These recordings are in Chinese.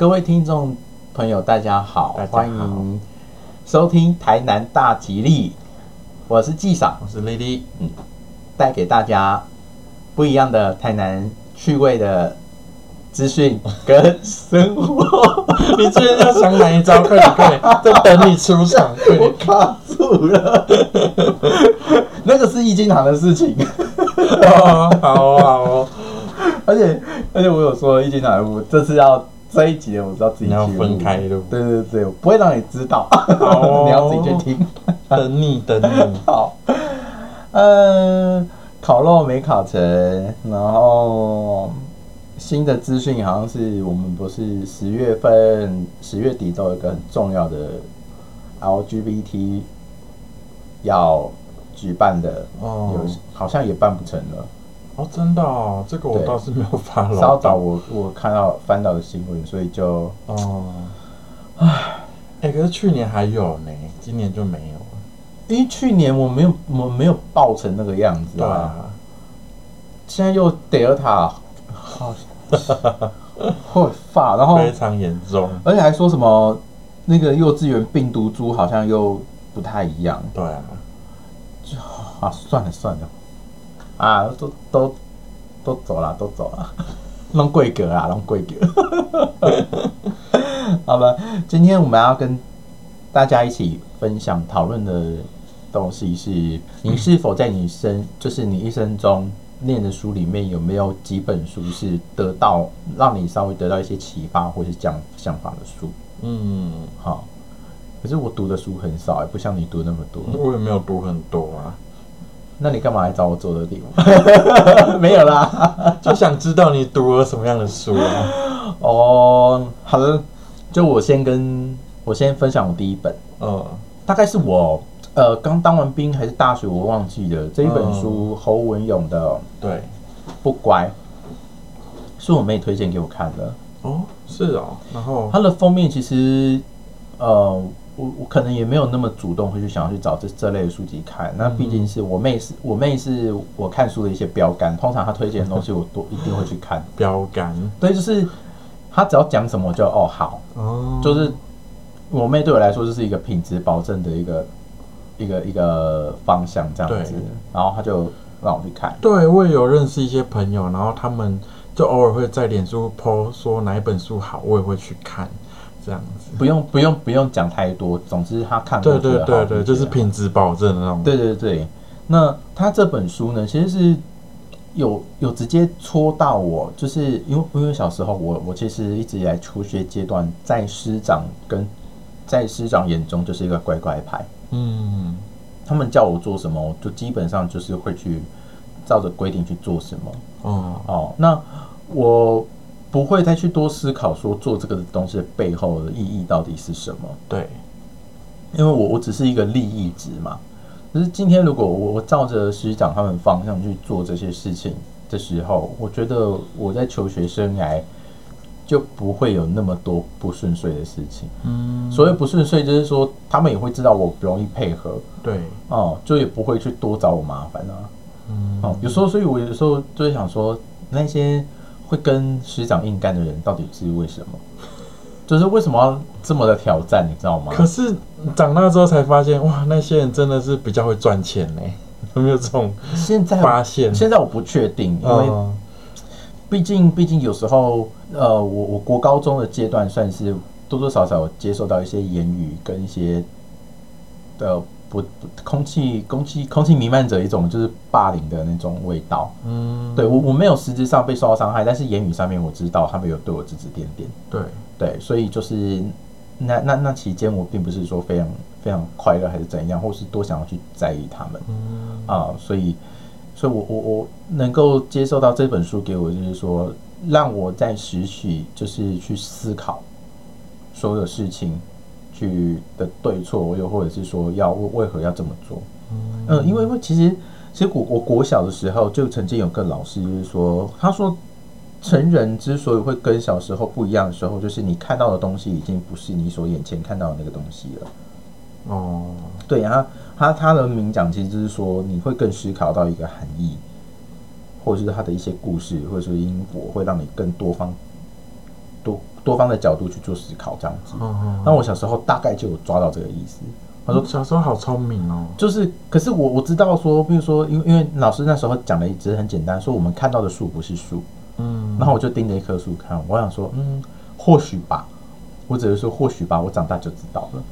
各位听众朋友，大家好，大家好欢迎收听台南大吉利，我是纪赏，我是 Lady，带给大家不一样的台南趣味的资讯跟生活。你最近要想哪一招？快点快点，在等你出场，快我！卡住了，那个是易经堂的事情，哦，好哦好哦，而且而且我有说易经堂，我这次要这一集我知道自己你要去分开录对对对，我不会让你知道，哦 你要自己去听。等 你等你，好，呃，烤肉没烤成，然后新的资讯好像是我们不是十月份十月底都有一个很重要的 LGBT 要举办的，哦有好像也办不成了。哦，真的哦，这个我对倒是没有发了。稍早我我看到翻到的新闻，所以就哦，唉，哎，可是去年还有呢，今年就没有了。因为去年我没有我没有爆成那个样子啊，现在又 Delta 好会发，然后非常严重。而且还说什么那个幼稚园病毒株好像又不太一样对啊，啊！算了算了，啊，都都都走了，都走了，弄贵格啊，弄贵格。好吧，今天我们要跟大家一起分享讨论的东西是：你是否在你生，就是你一生中念的书里面有没有几本书是得到让你稍微得到一些启发或是讲想法的书？嗯，好，可是我读的书很少，也不像你读那么多。我也没有读很多啊，那你干嘛来找我做的题目？没有啦。就想知道你读了什么样的书啊。哦，好的，就我先跟我先分享我第一本，嗯，大概是我呃刚当完兵还是大学，我忘记了这一本书，侯文勇的《对，不乖》，是我妹推荐给我看的。哦，是哦，然后它的封面其实呃。我我可能也没有那么主动会去想要去找这这类的书籍看，那毕竟是我妹是我妹是我看书的一些标杆，通常她推荐的东西我都一定会去看。标杆。对，就是她只要讲什么我就哦好，哦，就是我妹对我来说就是一个品质保证的一个一个一个方向这样子，然后她就让我去看。对我也有认识一些朋友，然后他们就偶尔会在脸书 po 说哪一本书好，我也会去看，这样子。不用不用不用讲太多，总之他看过对对对对，就是。品质保证的那种。对对对，那他这本书呢，其实是有有直接戳到我，就是因为因为小时候我我其实一直以来初学阶段，在师长跟在师长眼中就是一个乖乖牌，嗯，他们叫我做什么，我就基本上就是会去照着规定去做什么。哦，哦，那我不会再去多思考说做这个东西的背后的意义到底是什么。对，因为我我只是一个利益值嘛。可是今天如果我我照着师长他们方向去做这些事情的时候，我觉得我在求学生涯就不会有那么多不顺遂的事情。嗯，所谓不顺遂，就是说他们也会知道我不容易配合对，哦，就也不会去多找我麻烦啊。嗯，哦，有时候，所以我有时候就会想说，那些会跟师长硬干的人到底是为什么？就是为什么要这么的挑战，你知道吗？可是长大之后才发现，哇，那些人真的是比较会赚钱呢。有没有这种现在发现？现在我不确定，因为嗯毕竟毕竟有时候，呃，我我国高中的阶段算是多多少少接受到一些言语跟一些的不不空气空气空气弥漫着一种就是霸凌的那种味道。嗯，对我我没有实质上被受到伤害，但是言语上面我知道他们有对我指指点点。对，对，所以就是那那那期间，我并不是说非常非常快乐还是怎样，或是多想要去在意他们嗯，啊、所以，所以我我我能够接受到这本书给我，就是说让我在拾取，就是去思考所有事情去的对错，又或者是说要为为何要这么做。嗯，因为因为其实其实我我国小的时候就曾经有个老师就是说，他说成人之所以会跟小时候不一样的时候，就是你看到的东西已经不是你所眼前看到的那个东西了。哦，对，然后他他的明讲其实就是说，你会更思考到一个含义，或者是他的一些故事，或者是因果，会让你更多方多多方的角度去做思考，这样子。那我小时候大概就有抓到这个意思。他说小时候好聪明哦。就是，可是我我知道说，比如说，因为因为老师那时候讲的只是很简单，说我们看到的树不是树，嗯，然后我就盯着一棵树看，我想说，嗯，或许吧，我只是说或许吧，我长大就知道了。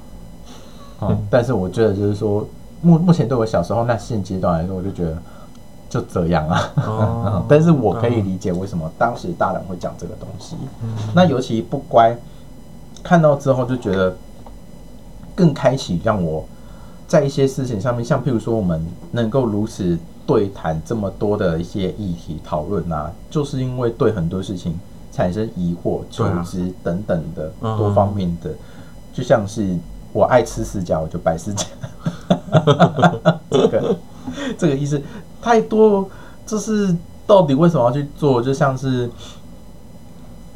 嗯，但是我觉得就是说，目目前对我小时候那现阶段来说，我就觉得就这样啊。哦 但是我可以理解为什么当时大人会讲这个东西。那尤其不乖，看到之后就觉得更开启，让我在一些事情上面，像譬如说我们能够如此对谈这么多的一些议题讨论啊，就是因为对很多事情产生疑惑、求知等等的嗯多方面的，就像是我爱吃四家，我就拜四家，这个这个意思太多，就是到底为什么要去做？就像是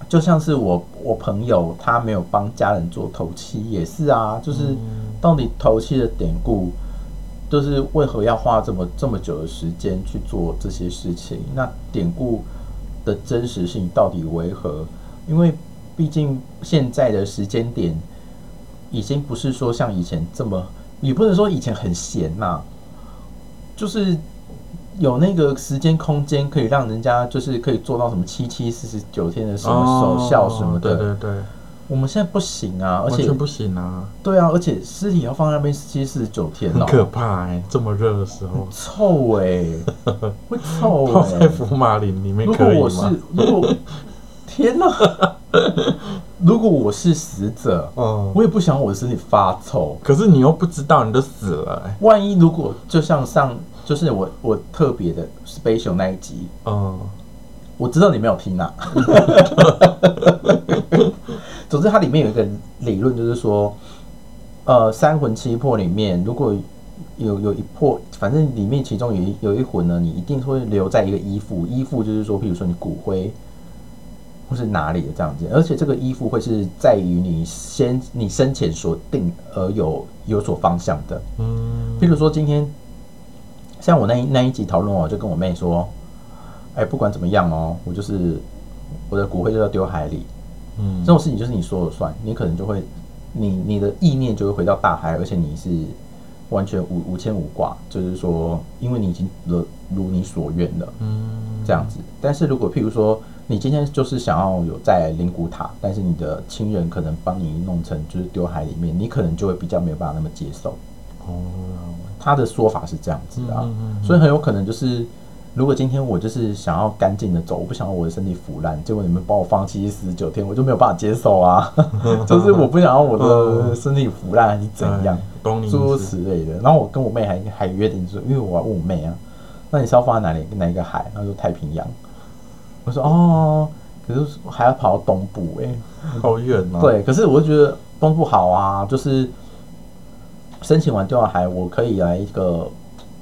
就像是我我朋友他没有帮家人做头七，也是啊，就是到底头七的典故，就是为何要花这么这么久的时间去做这些事情？那典故的真实性到底为何？因为毕竟现在的时间点已经不是说像以前这么，也不能说以前很闲呐、就是有那个时间空间可以让人家就是可以做到什么七七四十九天的什么守孝什么的，哦对对对，我们现在不行啊，而且完全不行啊，对啊，而且尸体要放在那边七七四十九天很哦、可怕哎，这么热的时候，臭哎、会臭泡哎、在福马林里面如果我是可以吗？如果 天哪，如果我是死者，嗯，我也不想我的身体发臭。可是你又不知道你都死了哎，万一如果就像上就是我我特别的 special 那一集，嗯，我知道你没有听啊。总之，它里面有一个理论，就是说，呃，三魂七魄里面，如果有有一魄，反正里面其中有一有一魂呢，你一定会留在一个依附。依附就是说，譬如说你骨灰，或是哪里的这样子，而且这个依附会是在于你先你生前所定而有有所方向的。嗯，譬如说今天，像我那一那一集讨论，我就跟我妹说，哎，不管怎么样哦，我就是我的骨灰就要丢海里，嗯这种事情就是你说了算，你可能就会，你你的意念就会回到大海，而且你是完全无无牵无挂，就是说，因为你已经如如你所愿了，嗯，这样子。但是如果譬如说，你今天就是想要有在灵骨塔，但是你的亲人可能帮你弄成就是丢海里面，你可能就会比较没有办法那么接受。哦，他的说法是这样子的啊，所以很有可能就是，如果今天我就是想要干净的走，我不想要我的身体腐烂，结果你们把我放七四十九天，我就没有办法接受啊，就是我不想要我的身体腐烂还是怎样，诸如，此类的。然后我跟我妹还还约定说，因为我要问我妹啊，那你是要放在哪里哪一个海？她说太平洋。我说哦，可是还要跑到东部哎、好远啊，，对，可是我就觉得东部好啊，就是申请完丢到海，我可以来一个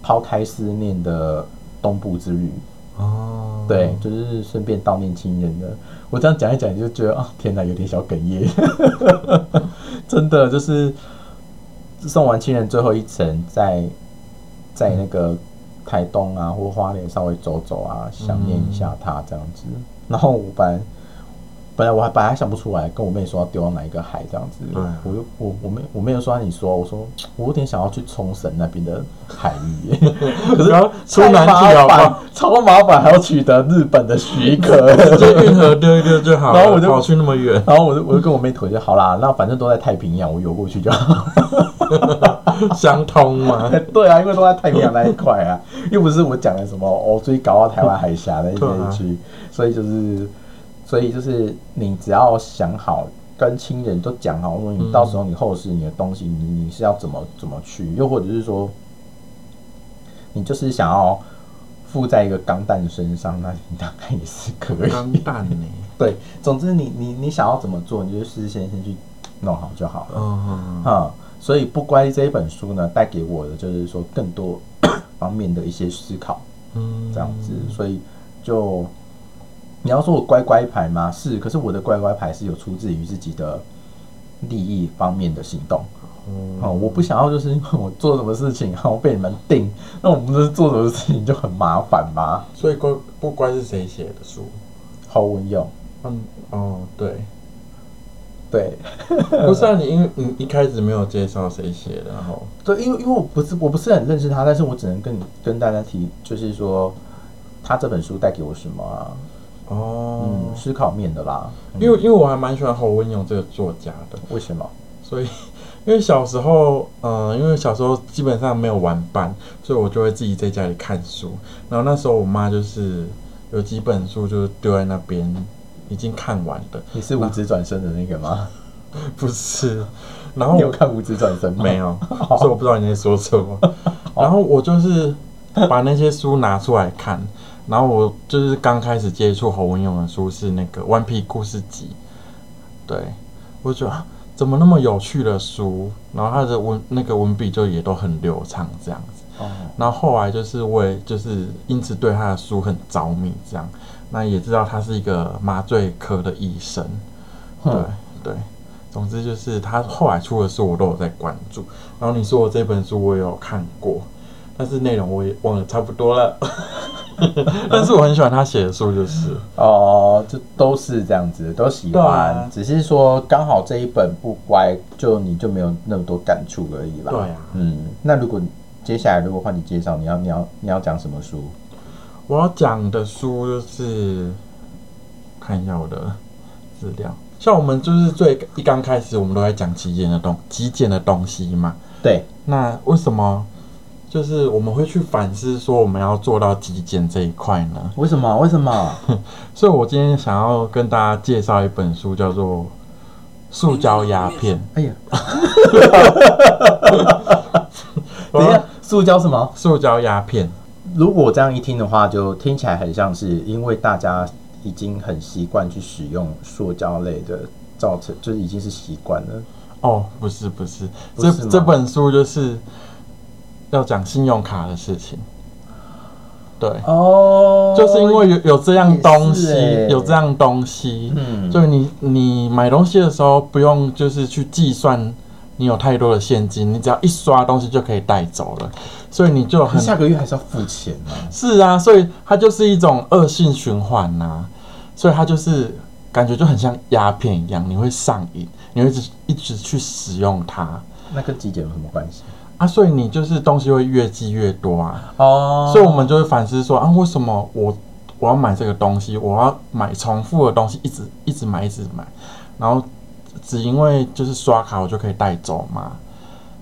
抛开思念的东部之旅。哦，对，就是顺便悼念亲人的。我这样讲一讲，就觉得啊，天哪，有点小哽咽。真的就是送完亲人最后一程，在在那个台东啊或花莲稍微走走啊，想念一下他这样子。然后我本来本来我还本来想不出来，跟我妹说要丢到哪一个海这样子。对我就我我妹我妹又说你说，我说 我有点想要去冲绳那边的海域，可是然后出太南麻烦去好不好？超麻烦，还要取得日本的许可。直接运河丢一丢就好了，然后我就跑去那么远，然后我就我就跟我妹推就好啦，那反正都在太平洋，我游过去就好。相通嘛？对啊，因为都在太平洋那一块啊，又不是我讲的什么哦，追搞到台湾海峡的一些区，所以就是，所以就是你只要想好，跟亲人都讲好，说你到时候你后事你的东西，你你是要怎么怎么去，又或者是说，你就是想要附在一个钢弹身上，那你大概也是可以。钢蛋呢？对，总之你你你想要怎么做，你就事先先去弄好就好了。嗯，啊、所以不乖这一本书呢，带给我的就是说更多 方面的一些思考，嗯，这样子。所以就你要说我乖乖牌吗？是，可是我的乖乖牌是有出自于自己的利益方面的行动。嗯哦，我不想要就是因为我做什么事情，然后被你们定，那我们是做什么事情就很麻烦吗？所以乖不乖是谁写的书？侯文佑，嗯，哦，对，对 不是啊，你因为你一开始没有介绍谁写的，然后对，因为因为我不是我不是很认识他，但是我只能跟你跟大家提，就是说他这本书带给我什么啊？哦，嗯，思考面的啦。嗯因为因为我还蛮喜欢侯文勇这个作家的，为什么？所以 因为小时候，嗯、因为小时候基本上没有玩伴，所以我就会自己在家里看书。然后那时候我妈就是有几本书就是丢在那边，已经看完的，你是五指转身的那个吗？不是。然后我你有看五指转身吗？没有，所以我不知道你在说什么。然后我就是把那些书拿出来看，然后我就是刚开始接触侯文勇的书是那个《顽皮故事集》，对我就觉得啊怎么那么有趣的书，然后他的文那个文笔就也都很流畅这样子。哦，然后后来就是我也就是因此对他的书很着迷，这样，那也知道他是一个麻醉科的医生，对哼对，总之就是他后来出的书我都有在关注。然后你说我这本书我也有看过，但是内容我也忘了差不多了。但是我很喜欢他写的书，就是哦，这都是这样子，都喜对欢，啊只是说刚好这一本不乖，就你就没有那么多感触而已啦。对啊嗯，那如果接下来如果换你介绍，你要你要你要讲什么书？我要讲的书就是看一下我的资料，像我们就是最一刚开始我们都在讲极简的东极简的东西嘛，对，那为什么就是我们会去反思说我们要做到极简这一块呢？为什么？为什么？所以我今天想要跟大家介绍一本书，叫做《塑胶鸦片》。哎呀，等一下，塑胶什么？塑胶鸦片，如果我这样一听的话，就听起来很像是因为大家已经很习惯去使用塑胶类的，造成就是已经是习惯了。哦，不是不是，不是这这本书就是要讲信用卡的事情。对，哦。就是因为有有这样东西欸，有这样东西，嗯。所以你你买东西的时候不用就是去计算你有太多的现金，你只要一刷东西就可以带走了，所以你就很下个月还是要付钱呢、是啊，所以它就是一种恶性循环呐、所以它就是感觉就很像鸦片一样，你会上瘾，你会一直一直去使用它。那跟极简有什么关系？啊，所以你就是东西会越积越多啊，哦。所以我们就会反思说啊，为什么我我要买这个东西，我要买重复的东西，一直一直买一直买，然后只因为就是刷卡我就可以带走吗？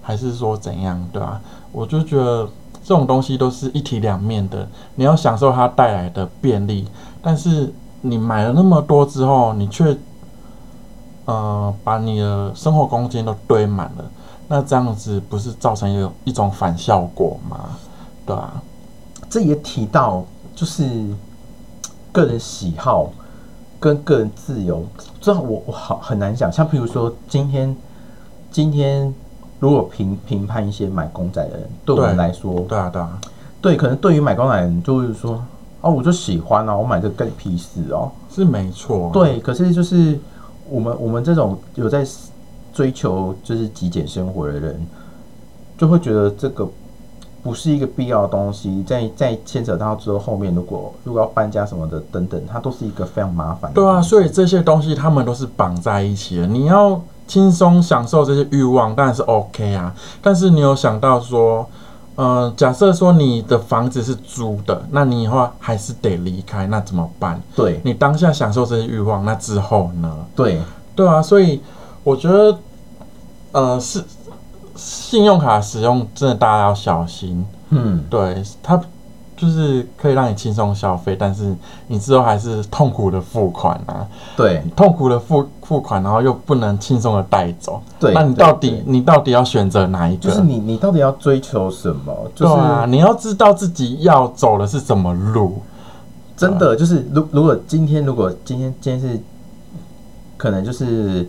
还是说怎样，对吧、我就觉得这种东西都是一体两面的，你要享受它带来的便利，但是你买了那么多之后，你却呃把你的生活空间都堆满了，那这样子不是造成一种一种反效果吗？对啊，这也提到就是个人喜好跟个人自由，这我我好很难想。像比如说今天今天如果评评判一些买公仔的人，对我们对来说，对啊，对啊，对，可能对于买公仔的人就是说，哦，我就喜欢啊，我买这个干你屁事哦。是没错。对，可是就是我们我们这种有在追求就是极简生活的人，就会觉得这个不是一个必要的东西。在在牵扯到之后，后面如果如果要搬家什么的等等，它都是一个非常麻烦的对啊，所以这些东西他们都是绑在一起的。你要轻松享受这些欲望，当然是 OK 啊。但是你有想到说，呃，假设说你的房子是租的，那你以后还是得离开，那怎么办？对你当下享受这些欲望，那之后呢？对对啊，所以我觉得，呃，是信用卡使用真的大家要小心。嗯，对，它就是可以让你轻松消费，但是你之后还是痛苦的付款啊，对痛苦的付付款，然后又不能轻松的带走。对那你到底对你到底要选择哪一个？就是你你到底要追求什么？就是、对啊，你要知道自己要走的是什么路。真的就是，如如果今天如果今天今天是，可能就是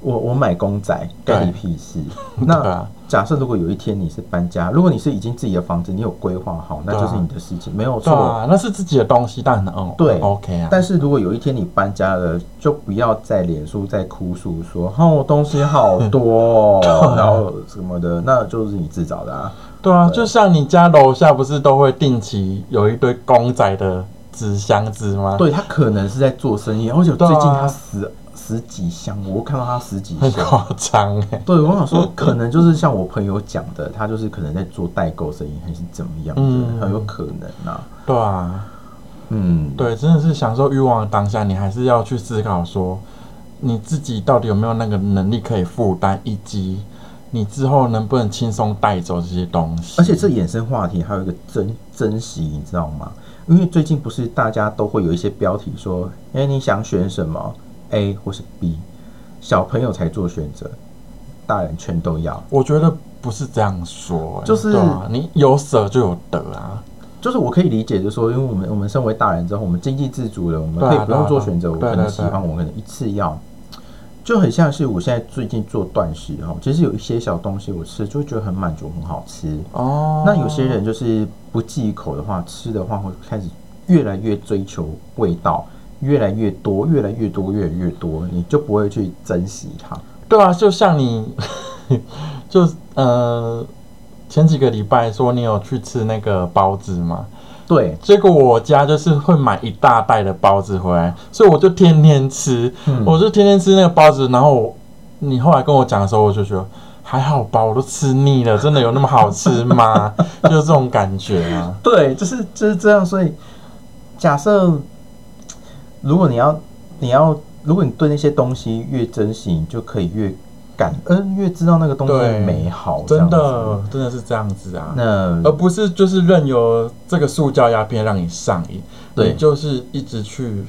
我我买公仔干你屁事。那啊，假设如果有一天你是搬家，如果你是已经自己的房子，你有规划好，那就是你的事情，没有错。啊，那是自己的东西，当然嗯对 OK 啊。但是如果有一天你搬家了，就不要在脸书再哭诉说，哦，我东西好多、哦，然后什么的，那就是你自找的啊。对啊，就像你家楼下不是都会定期有一堆公仔的纸箱子吗？对他可能是在做生意，而且最近他死、死十几箱，我看到他十几箱。很夸张哎。对，我想说，可能就是像我朋友讲的，他就是可能在做代购生意，还是怎么样的，嗯很有可能啊、对啊，嗯，对，真的是享受欲望的当下，你还是要去思考说，你自己到底有没有那个能力可以负担，以及你之后能不能轻松带走这些东西。而且这衍生话题还有一个珍珍惜，你知道吗？因为最近不是大家都会有一些标题说，哎、你想选什么 A 或是 B，小朋友才做选择，大人全都要。我觉得不是这样说、欸就是啊、你有舍就有得啊。就是我可以理解，就是说，因为我们我们身为大人之后，我们经济自主了，我们可以不用做选择。我可能喜欢，我可能一次要，就很像是我现在最近做断食哈，其实有一些小东西我吃就会觉得很满足，很好吃。哦，那有些人就是不忌口的话，吃的话会开始越来越追求味道，越来越多，越来越多，越来越多，你就不会去珍惜它。对啊，就像你，就呃前几个礼拜说你有去吃那个包子嘛，对，结果我家就是会买一大袋的包子回来，所以我就天天吃，嗯我就天天吃那个包子。然后你后来跟我讲的时候，我就觉得还好吧，我都吃腻了，真的有那么好吃吗？就是这种感觉啊。对，就是就是这样。所以假设如果你要你要，如果你对那些东西越珍惜，你就可以越感恩，越知道那个东西的美好。真的，真的是这样子啊，那而不是就是任由这个塑胶鸦片让你上瘾，对。你就是一直去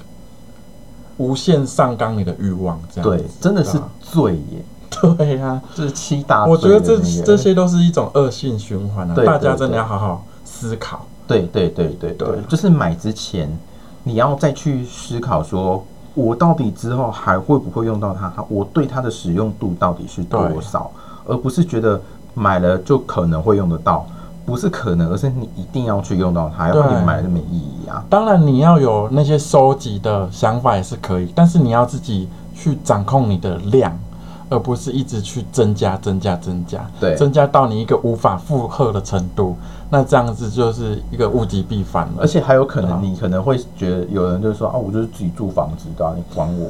无限上纲你的欲望，这样对，真的是罪耶，对呀、就是七大我觉得这这些都是一种恶性循环啊，对大家真的要好好思考。对对对对对对，就是买之前你要再去思考说，我到底之后还会不会用到它？我对它的使用度到底是多少？而不是觉得买了就可能会用得到，不是可能，而是你一定要去用到它，要不然你买了就没意义啊。当然，你要有那些收集的想法也是可以，但是你要自己去掌控你的量，而不是一直去增加、增加、增加，对增加到你一个无法负荷的程度，那这样子就是一个物极必反了。而且还有可能，你可能会觉得有人就说啊，我就是自己住房子的、啊，你管我？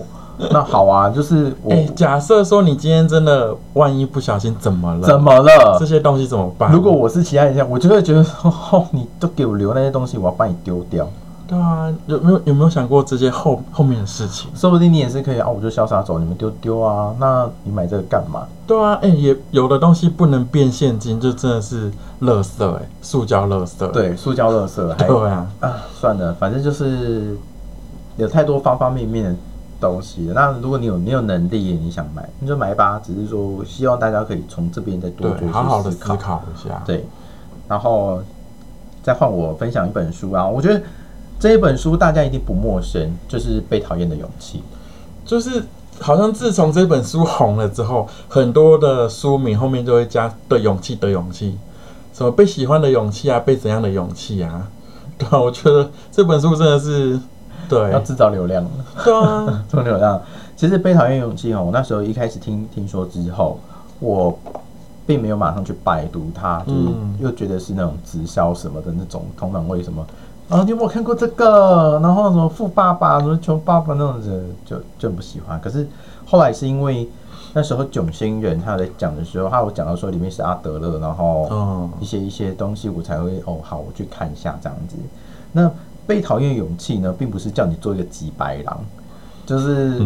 那好啊，就是我、哎、假设说你今天真的万一不小心怎么了？怎么了这？些东西怎么办？如果我是其他人家，我就会觉得说，哦，你都给我留那些东西，我要把你丢掉。对啊，有没有有没有想过这些后后面的事情？说不定你也是可以啊，我就潇洒走，你们丢丢啊。那你买这个干嘛？对啊，哎、也有的东西不能变现金，就真的是垃圾哎、塑胶垃圾。对，塑胶垃圾还 对啊，啊，算了，反正就是有太多方方面面的东西了。那如果你有你有能力，你想买，你就买吧。只是说，希望大家可以从这边再多做，些好好的。思考一下。对，然后再换我分享一本书啊，我觉得这一本书大家一定不陌生，就是《被讨厌的勇气》。就是好像自从这本书红了之后，很多的书名后面就会加“的勇气”的勇气，什么被喜欢的勇气啊，被怎样的勇气啊？对啊，我觉得这本书真的是对要制造流量，对啊，做流量。其实《被讨厌勇气》哦，我那时候一开始听听说之后，我并没有马上去拜读它，就是嗯又觉得是那种直销什么的那种通常为什么？啊，你有没有看过这个？然后什么富爸爸、什么穷爸爸那种人，就就不喜欢。可是后来是因为那时候囧星人他在讲的时候，他有讲到说里面是阿德勒，然后一些一些东西，我才会哦，好，我去看一下这样子。那被讨厌勇气呢，并不是叫你做一个几白狼，就是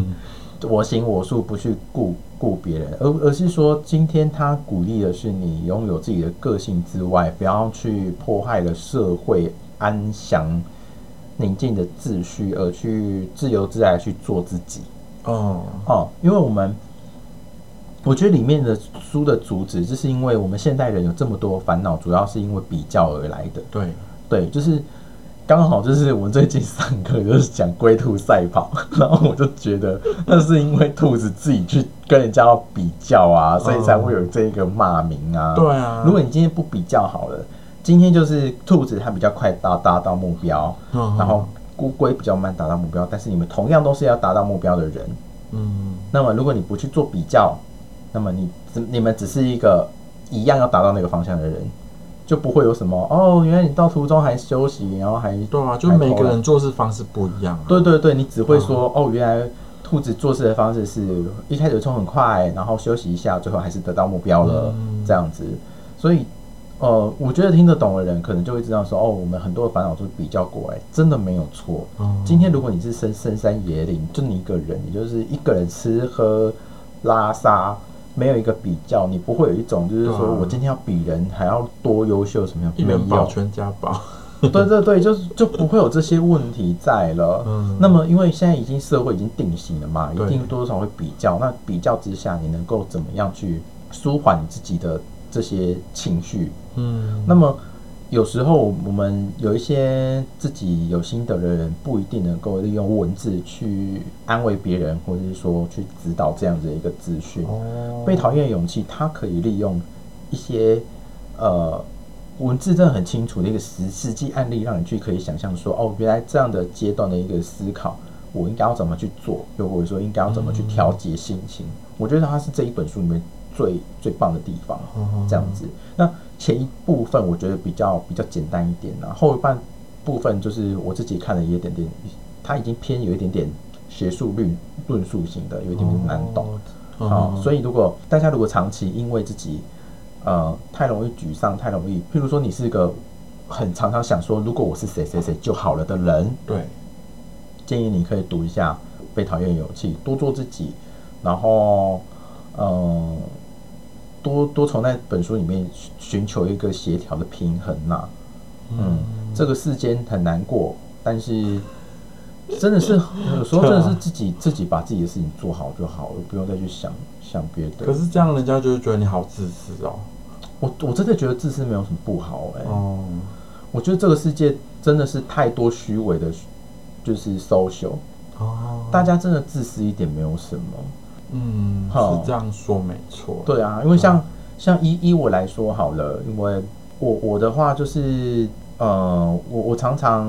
我行我素，不去顾顾别人，而而是说，今天他鼓励的是你拥有自己的个性之外，不要去迫害了社会安详宁静的秩序，而去自由自在去做自己。哦，哦，因为我们，我觉得里面的书的主旨，就是因为我们现代人有这么多烦恼，主要是因为比较而来的。对，对，就是刚好就是我们最近上课就是讲龟兔赛跑，然后我就觉得那是因为兔子自己去跟人家要比较啊，所以才会有这个骂名啊。对啊如果你今天不比较好了，今天就是兔子它比较快达达到目标，嗯然后乌龟比较慢达到目标，但是你们同样都是要达到目标的人。嗯，那么如果你不去做比较，那么你只你们只是一个一样要达到那个方向的人，就不会有什么哦，原来你到途中还休息，然后还对啊，就每个人做事方式不一样、啊。对对对，你只会说、哦，原来兔子做事的方式是一开始冲很快，然后休息一下，最后还是得到目标了，嗯这样子。所以，呃，我觉得听得懂的人可能就会知道说，哦，我们很多的烦恼都是比较过来，真的没有错。嗯今天如果你是深深山野岭，就你一个人，你就是一个人吃喝拉撒，没有一个比较，你不会有一种就是说我今天要比人还要多优秀什么样，一没有。人保全家保，对对对，就是就不会有这些问题在了。嗯那么因为现在已经社会已经定型了嘛，一定多多少少会比较。那比较之下，你能够怎么样去舒缓你自己的这些情绪？嗯，那么有时候我们有一些自己有心得的人，不一定能够利用文字去安慰别人，或者是说去指导这样子的一个资讯。哦，被讨厌的勇气，它可以利用一些呃文字真的很清楚的一个实实际案例，让你去可以想象说，哦，原来这样的阶段的一个思考，我应该要怎么去做，又或者说应该要怎么去调节心情。我觉得它是这一本书里面最最棒的地方。嗯这样子。那前一部分我觉得比较比较简单一点啊，后半部分就是我自己看了也有点点，它已经偏有一点点学术论论述型的，有一点点难懂。哦好、所以以如果大家如果长期因为自己呃太容易沮丧，太容易，譬如说你是一个很常常想说如果我是谁谁谁就好了的人，对，建议你可以读一下《被讨厌的勇气》，多做自己，然后嗯，多多从那本书里面寻寻求一个协调的平衡呐、嗯，这个世间很难过，但是真的是有时候真的是自己自己把自己的事情做好就好了，不用再去想想别的。可是这样人家就会觉得你好自私哦。我我真的觉得自私没有什么不好哎、哦，我觉得这个世界真的是太多虚伪的，就是 social，哦，大家真的自私一点没有什么。嗯好是这样说没错。对啊，因为像、像依依我来说好了，因为我我的话就是，呃，我我常常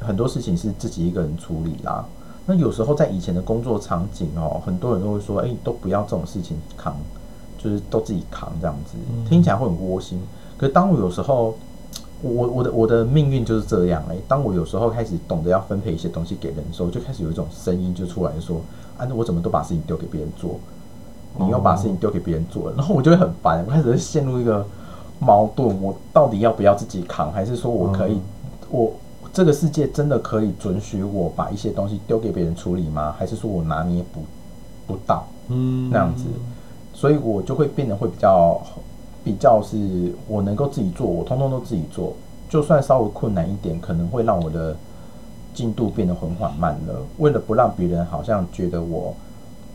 很多事情是自己一个人处理啦。那有时候在以前的工作场景哦，很多人都会说，哎、都不要这种事情扛，就是都自己扛这样子，嗯听起来会很窝心。可是当我有时候，我我我的我的命运就是这样哎、当我有时候开始懂得要分配一些东西给人的时候，就开始有一种声音就出来说，啊，那我怎么都把事情丢给别人做？你又把事情丢给别人做了，然后我就会很烦，我开始会陷入一个矛盾，我到底要不要自己扛，还是说我可以，嗯我这个世界真的可以准许我把一些东西丢给别人处理吗？还是说我拿捏不不到嗯，那样子？所以我就会变得会比较比较是我能够自己做，我通通都自己做，就算稍微困难一点，可能会让我的进度变得很缓慢了。为了不让别人好像觉得我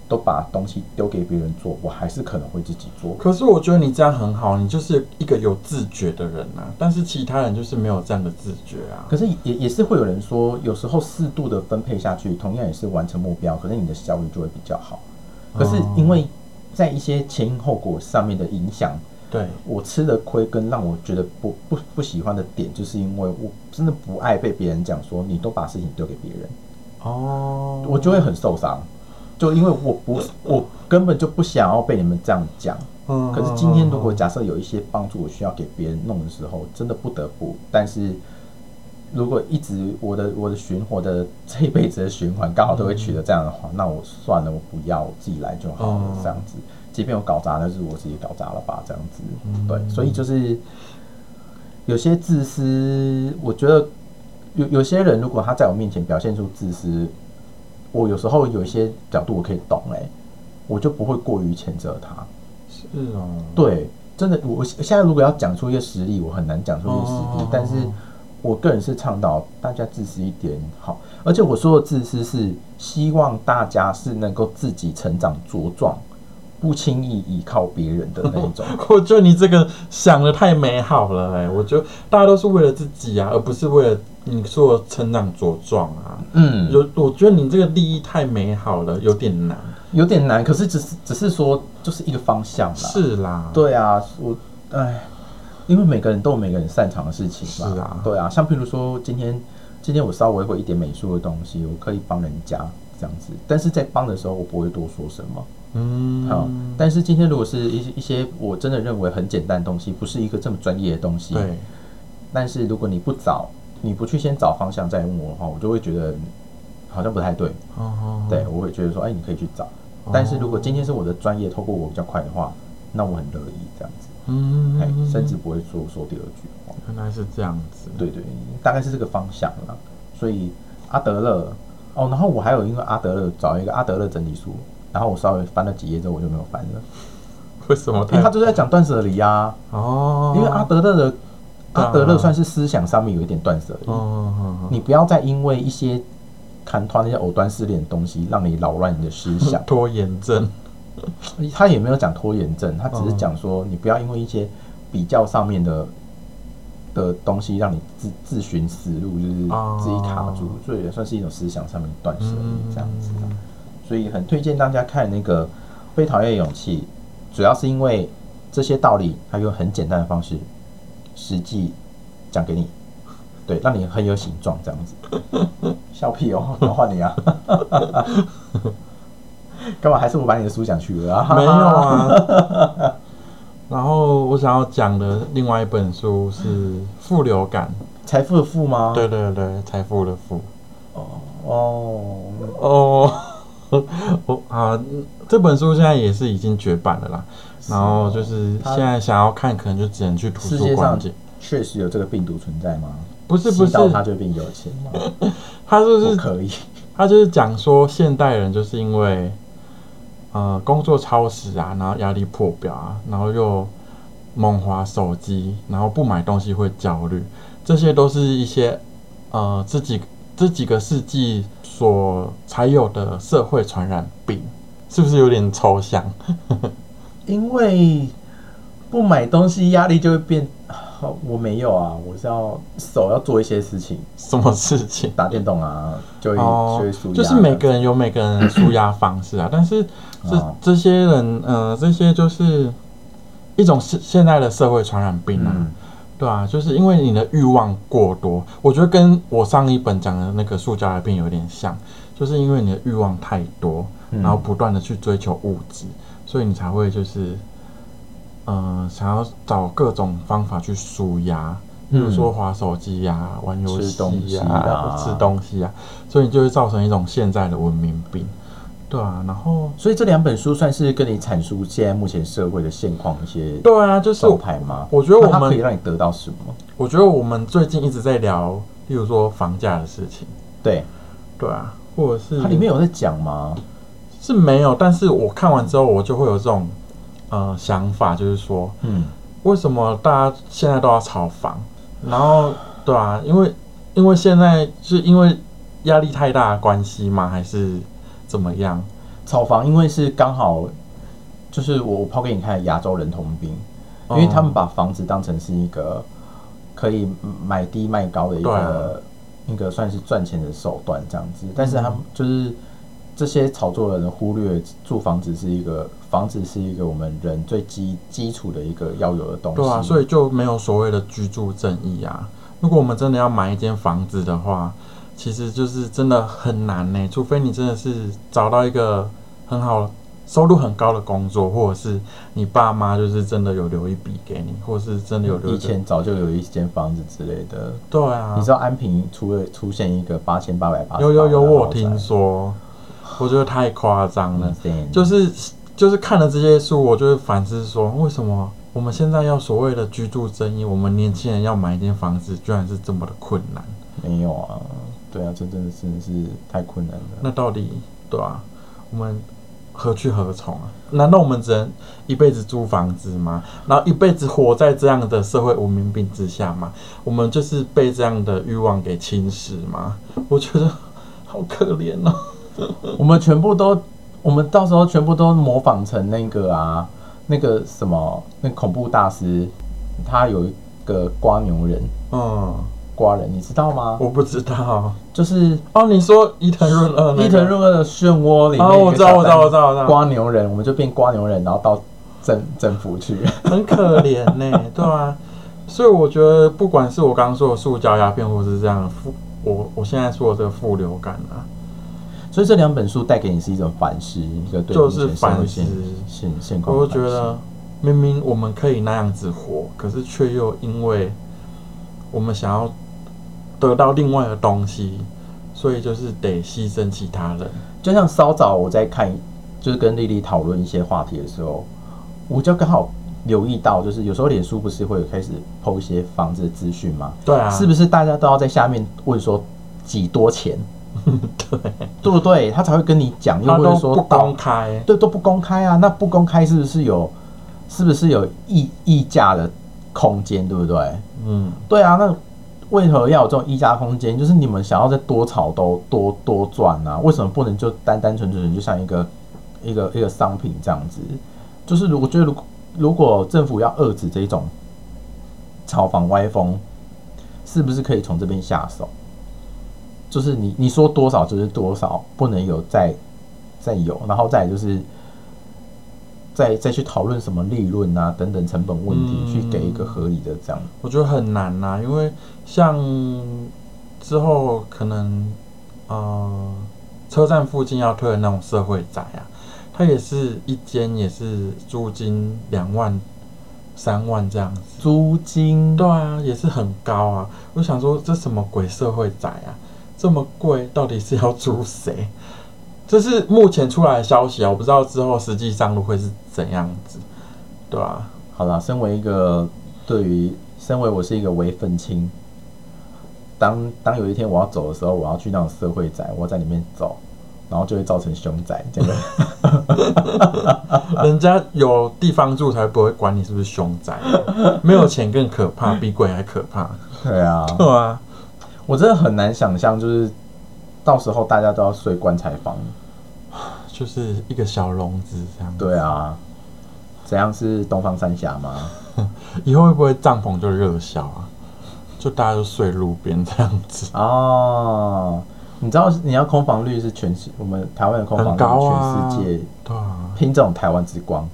都把东西丢给别人做，我还是可能会自己做。可是我觉得你这样很好，你就是一个有自觉的人啊。但是其他人就是没有这样的自觉啊。可是也也是会有人说，有时候适度的分配下去，同样也是完成目标，可是你的效率就会比较好。可是因为在一些前因后果上面的影响，对，我吃的亏跟让我觉得不不不喜欢的点，就是因为我真的不爱被别人讲说你都把事情丢给别人，哦，我就会很受伤。就因为我不我根本就不想要被你们这样讲。嗯，可是今天如果假设有一些帮助我需要给别人弄的时候，真的不得不。但是如果一直我的我的循环的这一辈子的循环刚好都会取得这样的话，那我算了，我不要，我自己来就好了嗯，这样子。即便我搞砸，那就是我自己搞砸了吧，这样子。嗯对，所以就是有些自私，我觉得有有些人如果他在我面前表现出自私，我有时候有一些角度我可以懂哎、我就不会过于谴责他。是哦，对，真的，我现在如果要讲出一个实例，我很难讲出一个实例，哦但是我个人是倡导大家自私一点好，而且我说的自私是希望大家是能够自己成长茁壮，不轻易依靠别人的那一种。我觉得你这个想的太美好了哎、我觉得大家都是为了自己啊，而不是为了你说的成长茁壮啊。嗯，有，我觉得你这个利益太美好了，有点难。有点难，可是只是只是说就是一个方向啦。，是啦，，对啊，我哎，因为每个人都有每个人擅长的事情嘛。是啊对啊，像譬如说今天今天我稍微会一点美术的东西，我可以帮人家这样子，但是在帮的时候我不会多说什么。嗯，好，但是今天如果是一些一些我真的认为很简单的东西，不是一个这么专业的东西，对，但是如果你不找，你不去先找方向再问我的话，我就会觉得好像不太对，哦。哦，对我会觉得说，哎，你可以去找。但是如果今天是我的专业透过我比较快的话，那我很乐意这样子，嗯，哎，甚至不会说说第二句话。原来是这样子，对对，大概是这个方向啦。所以阿德勒，哦，然后我还有因为阿德勒找一个阿德勒整理书，然后我稍微翻了几页之后我就没有翻了，为什么？因为他就是在讲断舍离啊。哦，因为阿德勒的啊阿德勒算是思想上面有一点断舍离，你不要再因为一些看团那些藕断丝连的东西，让你扰乱你的思想哦。拖延症，他也没有讲拖延症，他只是讲说你不要因为一些比较上面的的东西，让你自自寻死路，就是哦自己卡住，所以也算是一种思想上面的断舍嗯离这样子。所以很推荐大家看那个《被讨厌的勇气》，主要是因为这些道理，他用很简单的方式，实际讲给你，对，让你很有形状这样子。笑屁哦，我换你啊！干嘛？还是我把你的书讲去了啊？没有啊。然后我想要讲的另外一本书是《富流感财富的富吗？》，对对对，财富的富。哦，哦，我啊，这本书现在也是已经绝版了啦。然后就是它现在想要看，可能就只能去图世界上书馆借。确实有这个病毒存在吗？不是不是，吸到它就变有钱吗？他就是不可以。他就是讲说，现代人就是因为呃工作超时啊，然后压力破表啊，然后又猛滑手机，然后不买东西会焦虑，这些都是一些呃这几这几个世纪所才有的社会传染病，是不是有点抽象？因为不买东西压力就会变。我没有啊，我是要手要做一些事情，什么事情？打电动啊，就会、哦就会舒压。就是每个人有每个人的舒压方式啊，但是这哦这些人，呃，这些就是一种现现在的社会传染病啊，嗯对啊，就是因为你的欲望过多，我觉得跟我上一本讲的那个塑胶癌病有点像，就是因为你的欲望太多，嗯。然后不断的去追求物质，所以你才会就是，呃，想要找各种方法去舒压，比如说滑手机呀、玩游戏呀、啊。吃东西啊，所以你就会造成一种现在的文明病，对啊，然后所以这两本书算是跟你阐述现在目前社会的现况一些对啊，就是招牌吗？我觉得我们可以让你得到什么？我觉得我们最近一直在聊，例如说房价的事情，对，对啊，或者是它里面有在讲吗？是没有，但是我看完之后，我就会有这种呃想法，就是说，嗯，为什么大家现在都要炒房？然后，对啊，因为因为现在是因为压力太大的关系吗？还是怎么样？炒房因为是刚好，就是我我抛给你看亚洲人通病，因为他们把房子当成是一个可以买低卖高的一个、一个算是赚钱的手段这样子，但是他们就是这些炒作的人忽略住房子是一个房子是一个我们人最基基础的一个要有的东西，对啊，所以就没有所谓的居住正义啊。如果我们真的要买一间房子的话，其实就是真的很难呢、除非你真的是找到一个很好、收入很高的工作，或者是你爸妈就是真的有留一笔给你，或者是真的有留一个以前早就有一间房子之类的。对啊你，知道安平出了出现一个八千八百八，有有有，我听说，我觉得太夸张了。就是就是看了这些书，我就会反思说，为什么我们现在要所谓的居住正义，我们年轻人要买一间房子，居然是这么的困难？没有啊，对啊，这真的真的是太困难了。那到底对啊，我们何去何从啊？难道我们只能一辈子租房子吗？然后一辈子活在这样的社会文明病之下吗？我们就是被这样的欲望给侵蚀吗？我觉得好可怜哦。我们全部都，我们到时候全部都模仿成那个啊，那个什么，那恐怖大师，他有一个瓜牛人，嗯，瓜人，你知道吗？我不知道。就是哦，你说伊藤润二、那个，伊藤润二的漩涡里面，哦我知道我知道我知道我知道。瓜牛人，我们就变瓜牛人，然后到政政府去。很可怜呢、对啊，所以我觉得不管是我刚刚说的塑胶鸦片，或是这样的负，我我现在说的这个负流感啊，所以这两本书带给你是一种反思，一个对就是反思现现现况我觉得明明我们可以那样子活，可是却又因为我们想要得到另外的东西，所所以就是得牺牲其他人。就像稍早我在看，就是跟丽丽讨论一些话题的时候，我就刚好留意到，就是有时候脸书不是会有开始 PO 一些房子的资讯吗？对啊，是不是大家都要在下面问说几多钱？对，对不对？他才会跟你讲，又他都或者说不公开。对都不公开啊？那不公开是不是有是不是有议议价的空间？对不对？嗯，对啊，那为何要有这种溢价空间？就是你们想要再多炒都多多赚啊？为什么不能就单单纯纯就像一个一个一个商品这样子？就是如我觉得如果如果政府要遏制这种炒房歪风，是不是可以从这边下手？就是你你说多少就是多少，不能有再再有，然后再就是再再去讨论什么利润啊等等成本问题，嗯去给一个合理的这样。我觉得很难呐、因为像之后可能呃车站附近要推的那种社会宅啊，它也是一间也是租金两万、三万这样子。租金对啊，也是很高啊。我想说，这什么鬼社会宅啊，这么贵，到底是要租谁？这是目前出来的消息啊，我不知道之后实际上路会是怎样子，对啊，好啦，身为一个对于身为我是一个伪愤青，当当有一天我要走的时候，我要去那种社会宅，我在里面走，然后就会造成凶宅，这个 人家有地方住才不会管你是不是凶宅，没有钱更可怕，比鬼还可怕。对啊，对啊，我真的很难想象，就是到时候大家都要睡棺材房，就是一个小笼子这样。，对啊，怎样是东方三峡吗？以后会不会帐篷就热销啊？就大家都睡路边这样子，哦，你知道你要空房率是全世我们台湾的空房很率全世界对啊。拼这种台湾之光，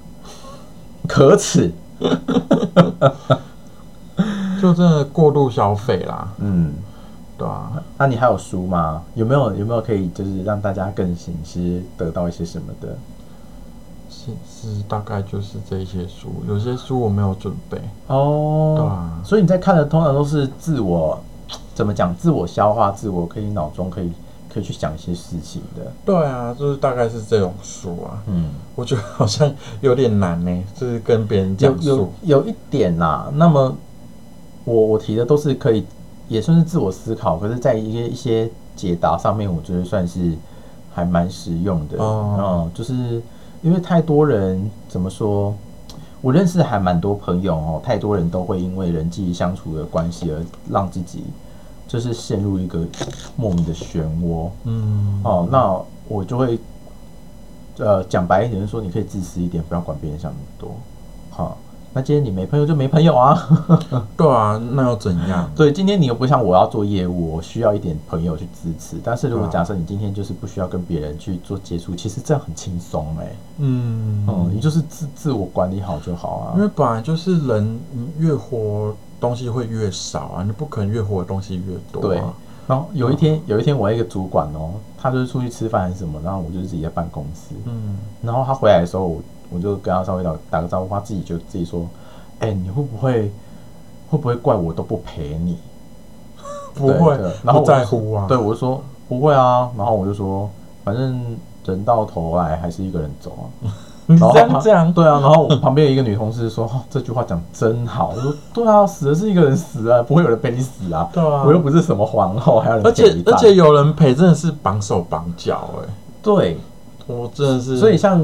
可耻。就真的过度消费啦，嗯，对啊，那你还有书吗？有没有有没有可以就是让大家更醒思，得到一些什么的？是是大概就是这些书，有些书我没有准备，哦，对啊所以你在看的通常都是自我怎么讲？自我消化，自我可以脑中可以可以去想一些事情的。对啊，就是大概是这种书啊，嗯，我觉得好像有点难呢，就是跟别人有讲有述，有一点啦。那么我我提的都是可以，也算是自我思考，可是在一些一些解答上面，我觉得算是还蛮实用的。哦嗯，就是因为太多人怎么说，我认识还蛮多朋友哦，太多人都会因为人际相处的关系而让自己就是陷入一个莫名的漩涡。嗯，哦，那我就会，呃，讲白一点，就是说你可以自私一点，不要管别人想那么多。好，那今天你没朋友就没朋友啊。对啊，那又怎样？对，今天你又不像我要做业务，我需要一点朋友去支持。但是如果假设你今天就是不需要跟别人去做接触，其实这样很轻松哎。嗯嗯，你就是自自我管理好就好啊。因为本来就是人，你越活东西会越少啊，你不可能越活的东西越多、对啊。然后有一天，有一天我一个主管哦，他就是出去吃饭还是什么，然后我就是自己在办公室，嗯，然后他回来的时候，我我就跟他稍微打打个招呼，他自己就自己说：“哎、你会不会会不会怪我都不陪你？”不会然后不我就在乎啊。对，我就说不会啊，然后我就说，反正人到头来还是一个人走啊。你这样这样，对啊，然后我旁边一个女同事说：“哦，这句话讲真好。”我说：“对啊，死的是一个人死啊，不会有人陪你死啊。对啊我又不是什么皇后，还有人而且而且有人陪，真的是绑手绑脚哎、对，我真的是，所以像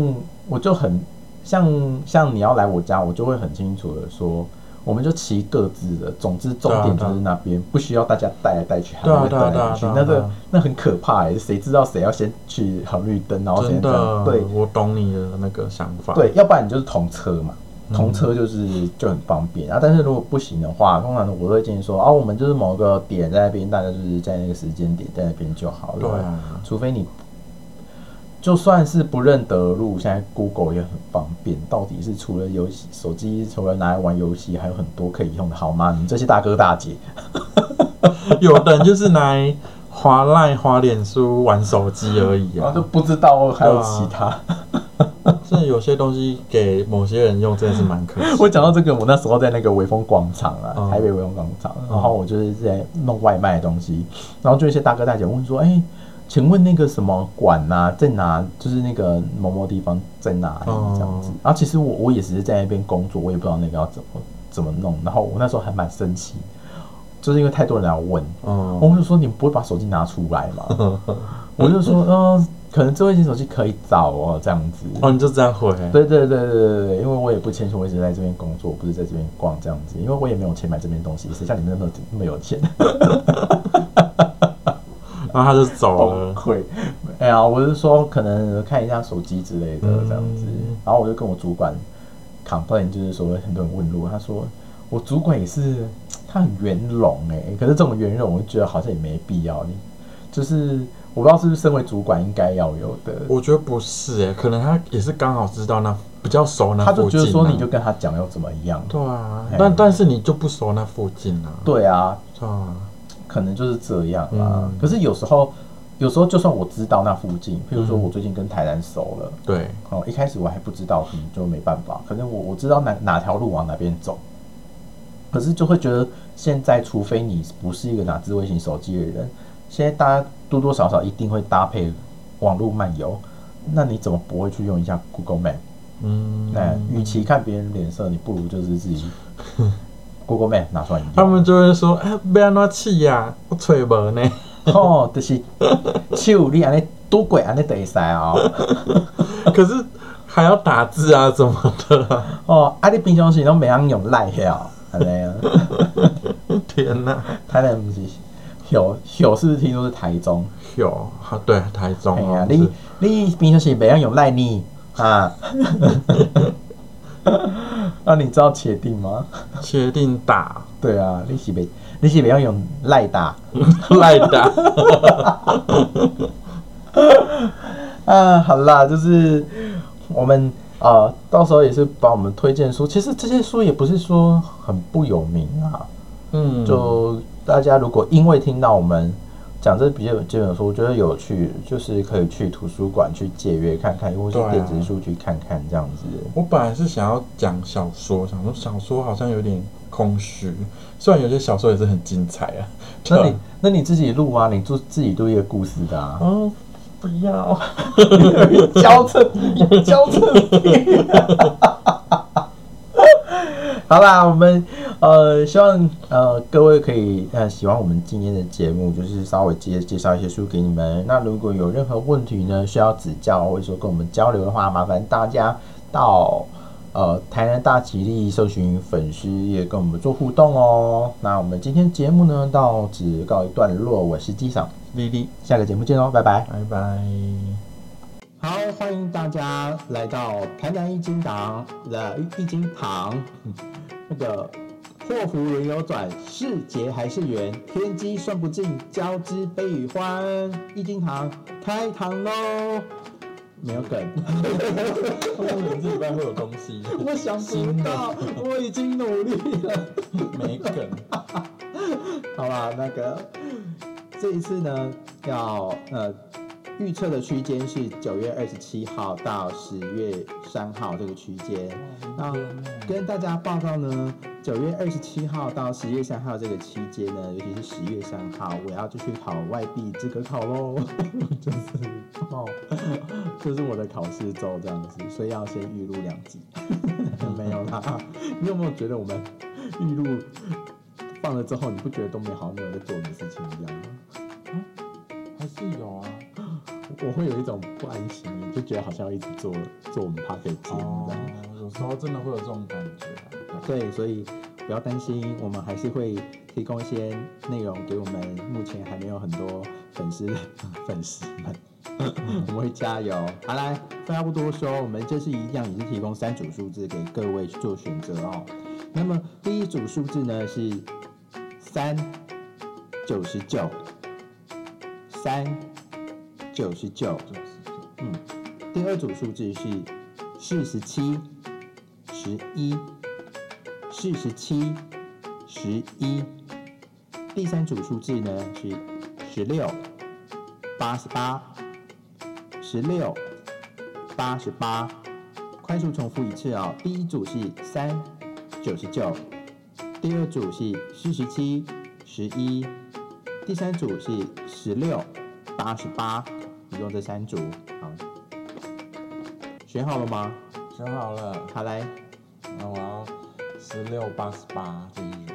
我就很像像你要来我家，我就会很清楚的说，我们就骑各自的，总之重点就是那边，不需要大家带来带去，还会带来带去，那个那很可怕哎、谁知道谁要先去红绿灯，然后谁真这样的，对我懂你的那个想法。对，要不然你就是同车嘛。嗯同车就是就很方便啊，但是如果不行的话，通常我都会建议说，啊，我们就是某个点在那边，大家就是在那个时间点在那边就好了。对啊，除非你就算是不认得路，现在 Google 也很方便。到底是除了游戏手机，除了拿来玩游戏，还有很多可以用的，好吗？你们这些大哥大姐，有的人就是拿来滑赖、滑脸书、玩手机而已啊然后就。不知道还有其他。真的 有些东西给某些人用，真的是蛮可惜。我讲到这个，我那时候在那个微风广场啊，嗯台北微风广场，然后我就是在弄外卖的东西，然后就一些大哥大姐问说：“哎、请问那个什么馆呐、在哪？就是那个某某地方在哪里？哦这样子。然后其实我我也只是在那边工作，我也不知道那个要怎么怎么弄。然后我那时候还蛮生气，就是因为太多人来问，嗯，我就说你们不会把手机拿出来吗？我就说，嗯、可能智慧型手机可以找哦，这样子。哦，你就这样回，对对对对对对，因为我也不谦虚，我一直在这边工作，不是在这边逛这样子，因为我也没有钱买这边东西，谁像你们那么那么有钱？然后他就走崩了。溃。哎呀，我是说可能看一下手机之类的这样子，嗯然后我就跟我主管 complain，就是说很多人问路，他说我主管也是他很圆融哎，可是这种圆融我就觉得好像也没必要，你就是我不知道是不是身为主管应该要有的。我觉得不是哎，可能他也是刚好知道那比较熟那他附近、啊。就觉得说你就跟他讲要怎么样？对啊，但但是你就不熟那附近啊。对啊，对啊，可能就是这样啦。嗯可是有时候，有时候就算我知道那附近，譬如说嗯我最近跟台南熟了，对，哦，一开始我还不知道，可能就没办法。可能我我知道哪哪条路往哪边走，可是就会觉得现在，除非你不是一个拿智慧型手机的人，现在大家多多少少一定会搭配网络漫游。那你怎么不会去用一下 Google Map？嗯，那与其看别人脸色，你不如就是自己 Google Map 拿出来用。他们就会说，哎，要安怎试呀？我吹无呢。哦，就是手你安尼拄过安尼就会使哦。可是还要打字啊，怎么的啊？哦，啊你平常时拢袂晓用赖哦，安尼啊。天哪！台南不是有有是不是听说是台中？有，啊对，台中哎呀，哦，你是你平常时袂晓用赖你啊？那你知道茄定吗？确定打。对啊，你是别你是别要用赖打？赖打，啊？好啦，就是我们呃，到时候也是把我们推荐书，其实这些书也不是说很不有名啊，嗯，就大家如果因为听到我们讲这比较基本书，我觉得有趣，就是可以去图书馆去借阅看看，或是对啊电子书去看看这样子。我本来是想要讲小说，想说小说好像有点空虚，虽然有些小说也是很精彩啊。那你那你自己录啊，你做自己录一个故事的啊，嗯，不要，交衬交衬癖。好啦，我们呃希望呃各位可以呃喜欢我们今天的节目，就是稍微介介绍一些书给你们。那如果有任何问题呢，需要指教或者说跟我们交流的话，麻烦大家到呃台南大吉利搜寻粉丝页跟我们做互动哦。那我们今天节目呢到此告一段落，我是机长 v i，下个节目见哦，拜拜。拜拜。好，欢迎大家来到台南一金堂的一金堂，那个祸福人有转，是劫还是缘，天机算不尽，交织悲与欢。一金堂开堂喽！没有梗，我以为这礼拜会有东西，我想不到，我已经努力了。没梗。好啦，那个这一次呢，要呃预测的区间是九月二十七号到十月三号这个区间。那跟大家报告呢，九月二十七号到十月三号这个期间呢，尤其是十月三号，我要就去考外币资格考喽，就是哦，这是我的考试周这样子，所以要先预录两集。没有啦，你有没有觉得我们预录放了之后，你不觉得都没好像没有在做你的事情一样吗？还是有啊。我会有一种不安心，就觉得好像要一直做做我们 p o c a s t 节目哦这样。，有时候真的会有这种感觉啊。对，所以不要担心，我们还是会提供一些内容给我们目前还没有很多粉丝粉丝们，我们会加油。好来，废话不多说，我们这次一样也是提供三组数字给各位去做选择哦。那么第一组数字呢是三九十九，三九十九。嗯，第二组数字是四十七、十一、四十七、十一。第三组数字呢是十六、八十八、十六、八十八。快速重复一次哦。第一组是三九十九，第二组是四十七十一，第三组是十六八十八，一共这三组。好，选好了吗？选好了，好来，那我要十六八十八这一组。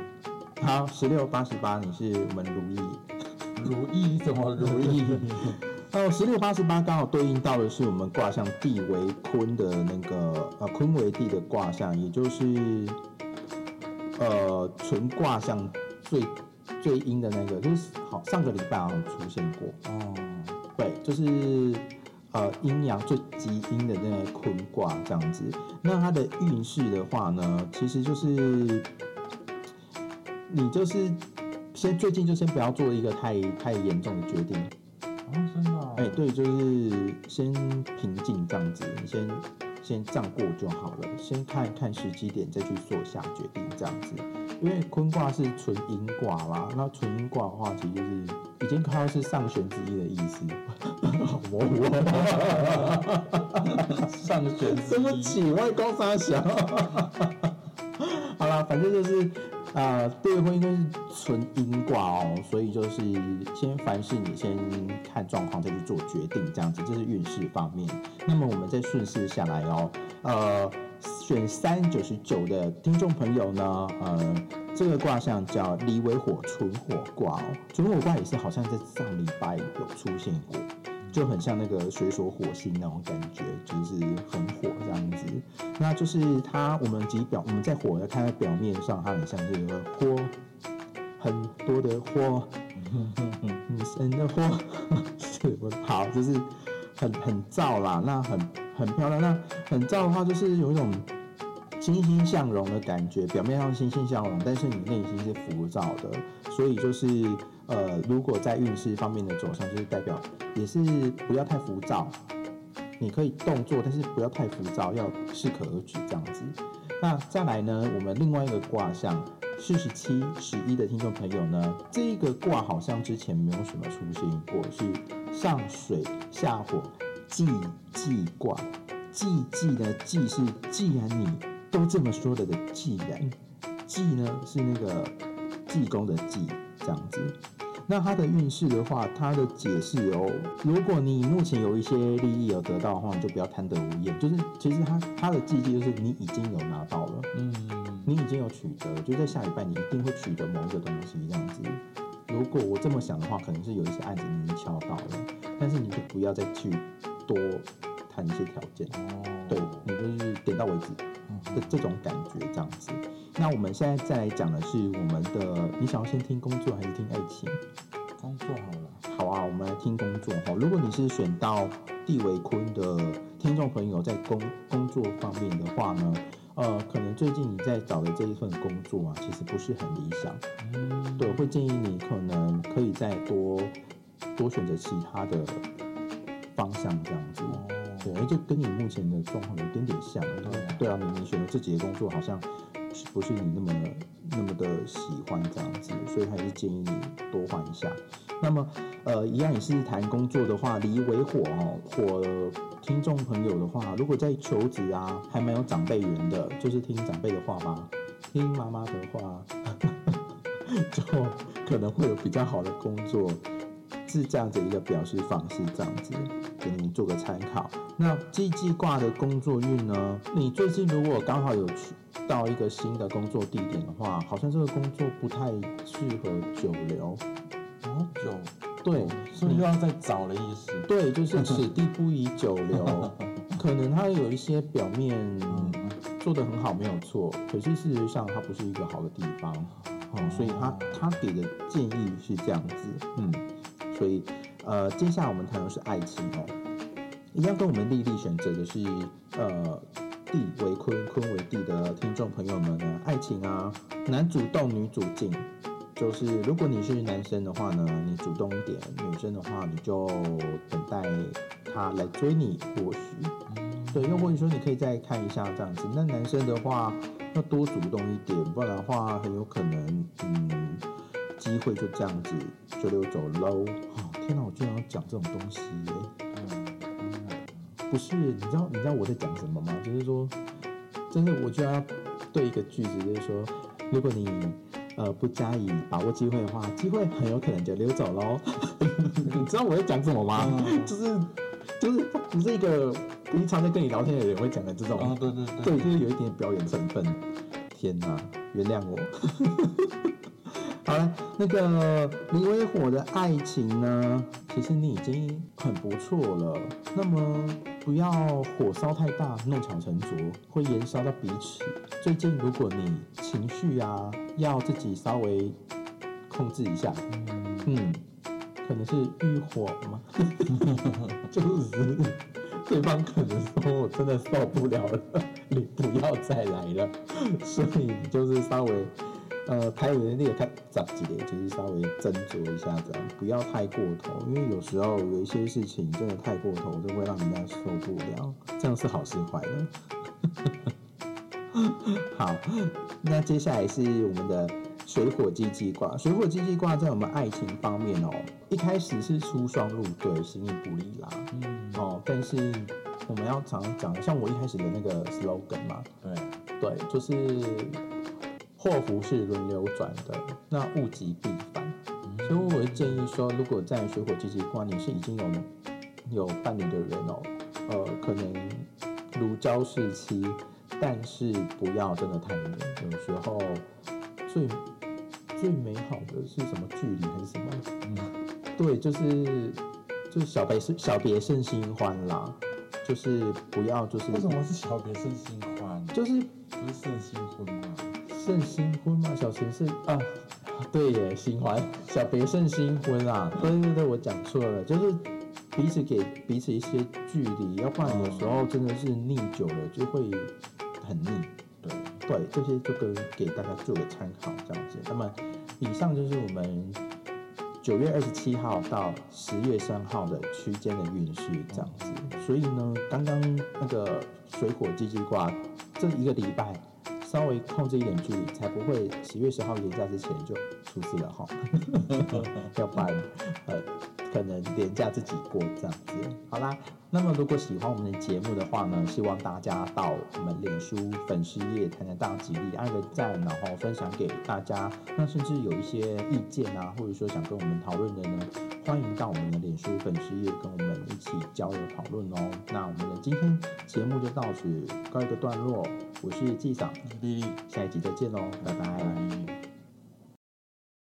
好，十六八十八，你是我们如意。如意怎么如意？哦，十六八十八刚好对应到的是我们卦象地为坤的那个呃坤为地的卦象，也就是呃纯卦象最最阴的那个，就是好上个礼拜好像出现过，哦，对，就是呃阴阳最极阴的那个坤卦这样子。那它的运势的话呢，其实就是你就是先最近就先不要做一个太太严重的决定。哦，真的、哦？哎、对，就是先平静这样子，你先先这样过就好了，先看看时机点，再去做下决定这样子。因为坤卦是纯阴卦啦，那纯阴卦的话，其实就是已经快要是上弦之一的意思。好模糊上旋对 不起，我也刚傻想。好啦，反正就是呃，对婚姻都是纯阴卦哦，所以就是先凡事你先看状况再去做决定，这样子，这是运势方面。那么我们再顺势下来哦，呃，选三九十九的听众朋友呢，呃，这个卦象叫离为火纯火卦哦，纯火卦也是好像在上礼拜有出现过。就很像那个水手火星那种感觉，就是很火这样子。那就是它，我们其表我们在火的看在表面上，它很像这个火，很多的火，女生的火，是我好，就是很很燥啦，那很很漂亮。那很燥的话，就是有一种欣欣向荣的感觉，表面上欣欣向荣，但是你内心是浮躁的，所以就是呃，如果在运势方面的走向，就是代表也是不要太浮躁，你可以动作，但是不要太浮躁，要适可而止这样子。那再来呢，我们另外一个卦象四十七、十一的听众朋友呢，这一个卦好像之前没有什么出现过，是上水下火既济卦。既济呢，既是既然你都这么说了的既然，济呢是那个济公的济这样子。那它的运势的话，它的解释哦，如果你目前有一些利益有得到的话，你就不要贪得无厌。就是其实它它的契机就是你已经有拿到了，嗯，你已经有取得，就在下礼拜你一定会取得某一个东西这样子。如果我这么想的话，可能是有一些案子你已经敲到了，但是你就不要再去多谈一些条件，哦，对你就是点到为止。的这种感觉，这样子。那我们现在再来讲的是我们的，你想要先听工作还是听爱情？工作好了，好啊，我们来听工作哈。如果你是选到地为坤的听众朋友，在工工作方面的话呢，呃，可能最近你在找的这一份工作啊，其实不是很理想。嗯，对，会建议你可能可以再多多选择其他的方向，这样子。哦，对，就跟你目前的状况有点点像。对啊，你你选的这几个工作好像是不是你那么那么的喜欢这样子，所以还是建议你多换一下。那么，呃，一样也是谈工作的话，离为火哦，火听众朋友的话，如果在求职啊，还蛮有长辈缘的，就是听长辈的话吧，听妈妈的话，就可能会有比较好的工作，是这样子一个表示方式，这样子给你们做个参考。那季季卦的工作运呢？你最近如果刚好有去到一个新的工作地点的话，好像这个工作不太适合久留。哦久，对，所以又要再找的意思？对，就是此地不宜久留。可能它有一些表面做得很好，没有错，可是事实上它不是一个好的地方。哦，所以他他给的建议是这样子，嗯，所以呃，接下来我们谈的是爱情哦，一样跟我们丽丽选择的是呃地为坤，坤为地的听众朋友们呢，爱情啊，男主动，女主静。就是如果你是男生的话呢，你主动一点；女生的话，你就等待他来追你，或许。对，又或者说你可以再看一下这样子。那男生的话，要多主动一点，不然的话很有可能，嗯，机会就这样子就溜走喽。哦，天哪，我居然要讲这种东西耶！不是，你知道你知道我在讲什么吗？就是说，真的我就要对一个句子，就是说，如果你呃不加以把握机会的话，机会很有可能就溜走喽。你知道我在讲什么吗？嗯就是就是他不是一个平常在跟你聊天的人会讲的这种，啊，对对对，对，就是有一点表演成分。天哪，原谅我。好了，那个李威火的爱情呢，其实你已经很不错了。那么不要火烧太大，弄巧成拙，会延烧到彼此。最近如果你情绪啊，要自己稍微控制一下，嗯，可能是欲火吗？就是对方可能说我真的受不了了，你不要再来了，所以你就是稍微呃，台语的那个看杂几的，就是稍微斟酌一下，这样不要太过头，因为有时候有一些事情真的太过头，就会让人家受不了，这样是好是坏呢？好，那接下来是我们的水火鸡鸡卦。水火鸡鸡卦在我们爱情方面哦，一开始是出双入对，形影不离啦。嗯，哦，但是我们要常常讲，像我一开始的那个 slogan 嘛，对，对，就是祸福是轮流转的，那物极必反。所以我会建议说，如果在水火鸡鸡卦你是已经有有伴侣的人哦，呃，可能如胶似漆，但是不要真的太黏。有时候最最美好的是什么距离还是什么？嗯，对，就是就是小别胜小别胜新欢啦，就是不要就是为什么是小别胜新欢？就是不是胜新婚吗？胜新婚嘛，小贤是啊，对耶，新欢小别胜新婚啊，对对对，我讲错了，就是彼此给彼此一些距离，要不然有时候真的是腻久了就会很腻。对，对，这些就跟给大家做个参考这样子。那么以上就是我们九月二十七号到十月三号的区间的运势这样子。所以呢，刚刚那个水火鸡鸡卦这一个礼拜稍微控制一点距离，才不会十月十号年假之前就出事了哈。要搬呃可能廉价自己过这样子。好啦，那么如果喜欢我们的节目的话呢，希望大家到我们脸书粉丝页“谈谈大吉利”按个赞，然后分享给大家。那甚至有一些意见啊，或者说想跟我们讨论的呢，欢迎到我们的脸书粉丝页跟我们一起交流讨论哦。那我们的今天节目就到此告一个段落，我是纪长，丽丽，下一集再见喽，拜拜。